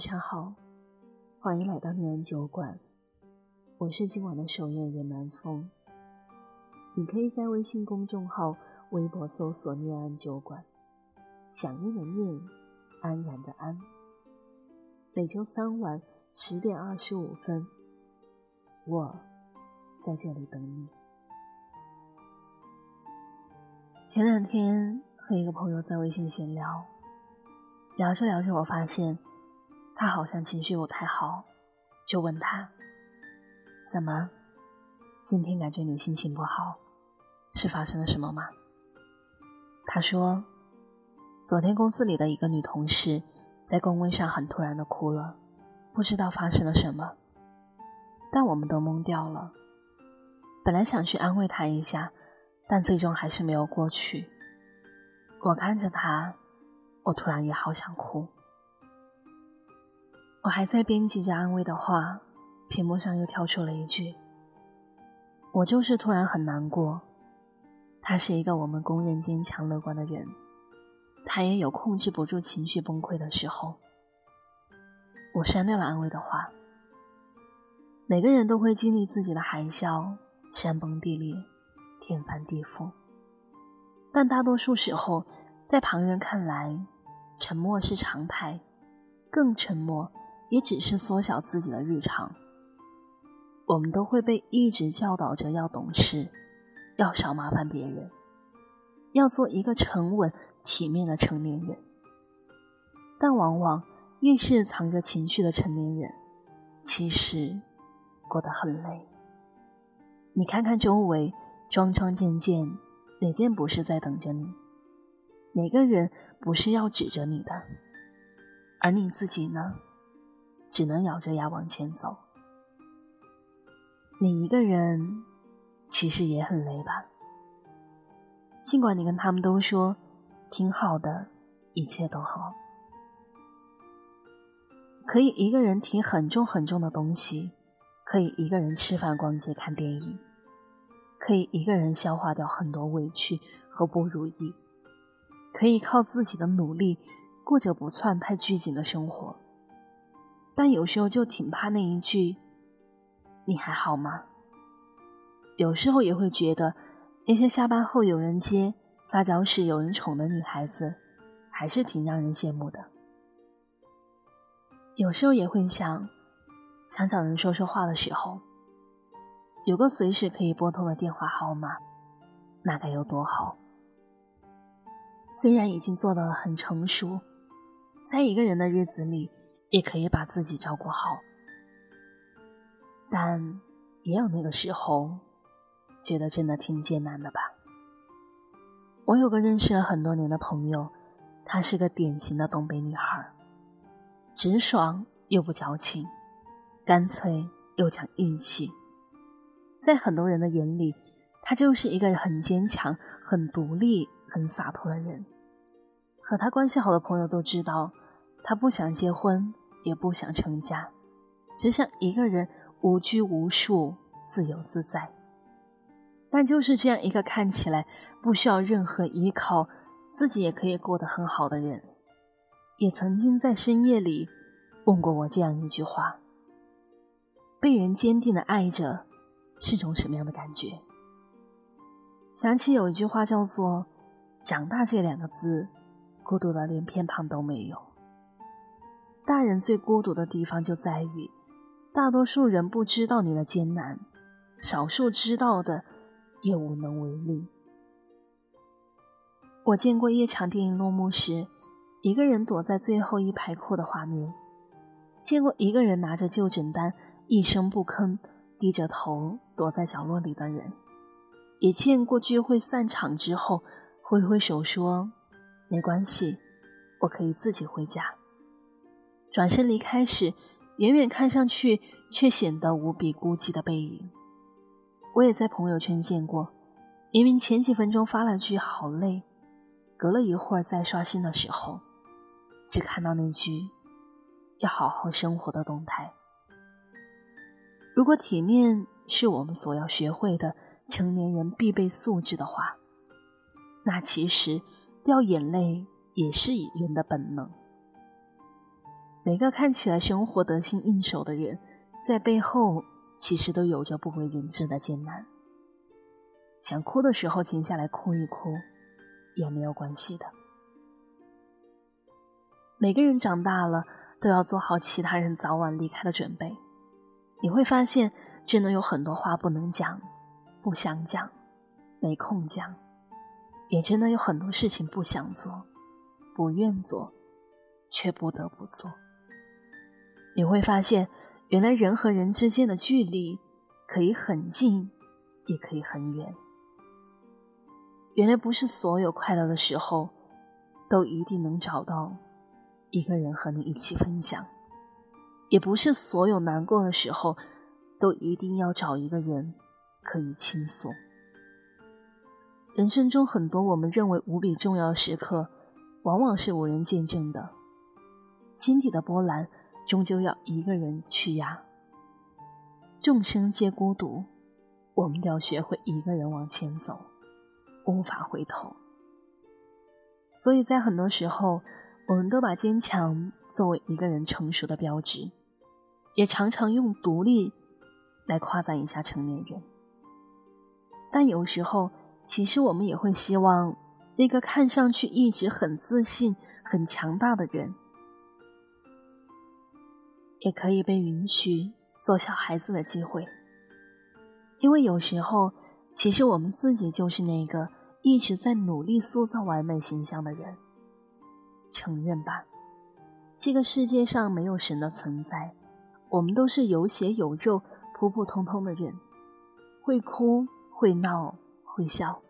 上好，欢迎来到念安酒馆，我是今晚的守夜人南风。你可以在微信公众号、微博搜索“念安酒馆”，想念的念，安然的安。每周三晚十点二十五分，我在这里等你。前两天和一个朋友在微信闲聊，聊着聊着，我发现。他好像情绪不太好，就问他：“怎么？今天感觉你心情不好，是发生了什么吗？”他说：“昨天公司里的一个女同事在工位上很突然的哭了，不知道发生了什么，但我们都懵掉了。本来想去安慰她一下，但最终还是没有过去。我看着她，我突然也好想哭。”我还在编辑着安慰的话，屏幕上又跳出了一句：“我就是突然很难过。”他是一个我们公认坚强乐观的人，他也有控制不住情绪崩溃的时候。我删掉了安慰的话。每个人都会经历自己的海啸，山崩地裂，天翻地覆。但大多数时候，在旁人看来，沉默是常态，更沉默。也只是缩小自己的日常。我们都会被一直教导着要懂事，要少麻烦别人，要做一个沉稳体面的成年人。但往往越是藏着情绪的成年人，其实过得很累。你看看周围，桩桩件件，哪件不是在等着你？哪个人不是要指着你的？而你自己呢？只能咬着牙往前走。你一个人其实也很累吧？尽管你跟他们都说挺好的，一切都好，可以一个人提很重很重的东西，可以一个人吃饭、逛街、看电影，可以一个人消化掉很多委屈和不如意，可以靠自己的努力过着不算太拘谨的生活。但有时候就挺怕那一句“你还好吗？”有时候也会觉得，那些下班后有人接、撒娇时有人宠的女孩子，还是挺让人羡慕的。有时候也会想，想找人说说话的时候，有个随时可以拨通的电话号码，那该有多好。虽然已经做到了很成熟，在一个人的日子里。也可以把自己照顾好，但也有那个时候，觉得真的挺艰难的吧。我有个认识了很多年的朋友，她是个典型的东北女孩，直爽又不矫情，干脆又讲义气。在很多人的眼里，她就是一个很坚强、很独立、很洒脱的人。和她关系好的朋友都知道，她不想结婚。也不想成家，只想一个人无拘无束、自由自在。但就是这样一个看起来不需要任何依靠，自己也可以过得很好的人，也曾经在深夜里问过我这样一句话：被人坚定的爱着，是种什么样的感觉？想起有一句话叫做“长大”这两个字，孤独的连偏旁都没有。大人最孤独的地方就在于，大多数人不知道你的艰难，少数知道的也无能为力。我见过一场电影落幕时，一个人躲在最后一排哭的画面；见过一个人拿着就诊单一声不吭，低着头躲在角落里的人；也见过聚会散场之后挥挥手说：“没关系，我可以自己回家。”转身离开时，远远看上去却显得无比孤寂的背影。我也在朋友圈见过，明明前几分钟发了句“好累”，隔了一会儿再刷新的时候，只看到那句“要好好生活”的动态。如果体面是我们所要学会的成年人必备素质的话，那其实掉眼泪也是人的本能。每个看起来生活得心应手的人，在背后其实都有着不为人知的艰难。想哭的时候停下来哭一哭，也没有关系的。每个人长大了，都要做好其他人早晚离开的准备。你会发现，真的有很多话不能讲，不想讲，没空讲，也真的有很多事情不想做，不愿做，却不得不做。你会发现，原来人和人之间的距离可以很近，也可以很远。原来不是所有快乐的时候，都一定能找到一个人和你一起分享。也不是所有难过的时候，都一定要找一个人可以倾诉。人生中很多我们认为无比重要的时刻，往往是无人见证的。心底的波澜，终究要一个人去呀。众生皆孤独，我们要学会一个人往前走，无法回头。所以在很多时候，我们都把坚强作为一个人成熟的标志。也常常用独立来夸赞一下成年人，但有时候，其实我们也会希望那个看上去一直很自信、很强大的人，也可以被允许做小孩子的机会。因为有时候，其实我们自己就是那个一直在努力塑造完美形象的人。承认吧，这个世界上没有神的存在。我们都是有血有肉、普普通通的人，会哭、会闹、会笑，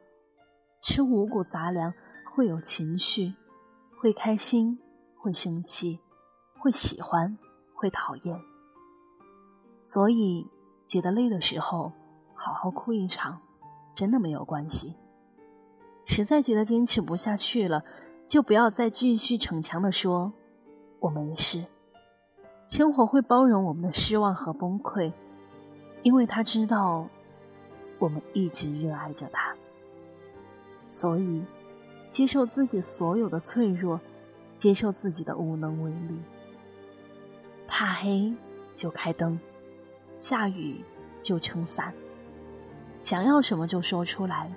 吃五谷杂粮，会有情绪，会开心、会生气，会喜欢、会讨厌。所以，觉得累的时候，好好哭一场，真的没有关系。实在觉得坚持不下去了，就不要再继续逞强的说“我没事”。生活会包容我们的失望和崩溃，因为他知道我们一直热爱着他。所以，接受自己所有的脆弱，接受自己的无能为力。怕黑就开灯，下雨就撑伞。想要什么就说出来，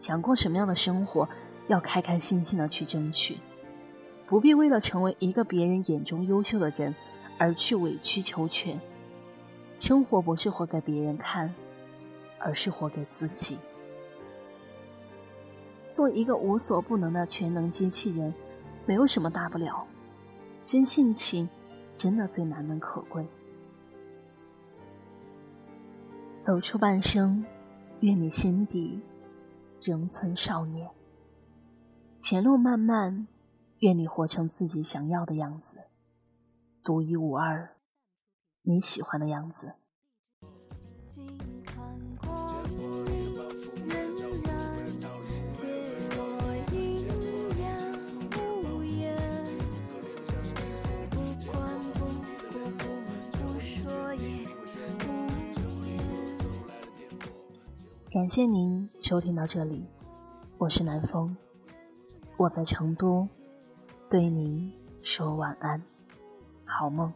想过什么样的生活，要开开心心的去争取，不必为了成为一个别人眼中优秀的人。而去委曲求全，生活不是活给别人看，而是活给自己。做一个无所不能的全能机器人，没有什么大不了。真性情，真的最难能可贵。走出半生，愿你心底仍存少年。前路漫漫，愿你活成自己想要的样子。独一无二，你喜欢的样子。感谢您收听到这里，我是南风，我在成都，对您说晚安。好梦。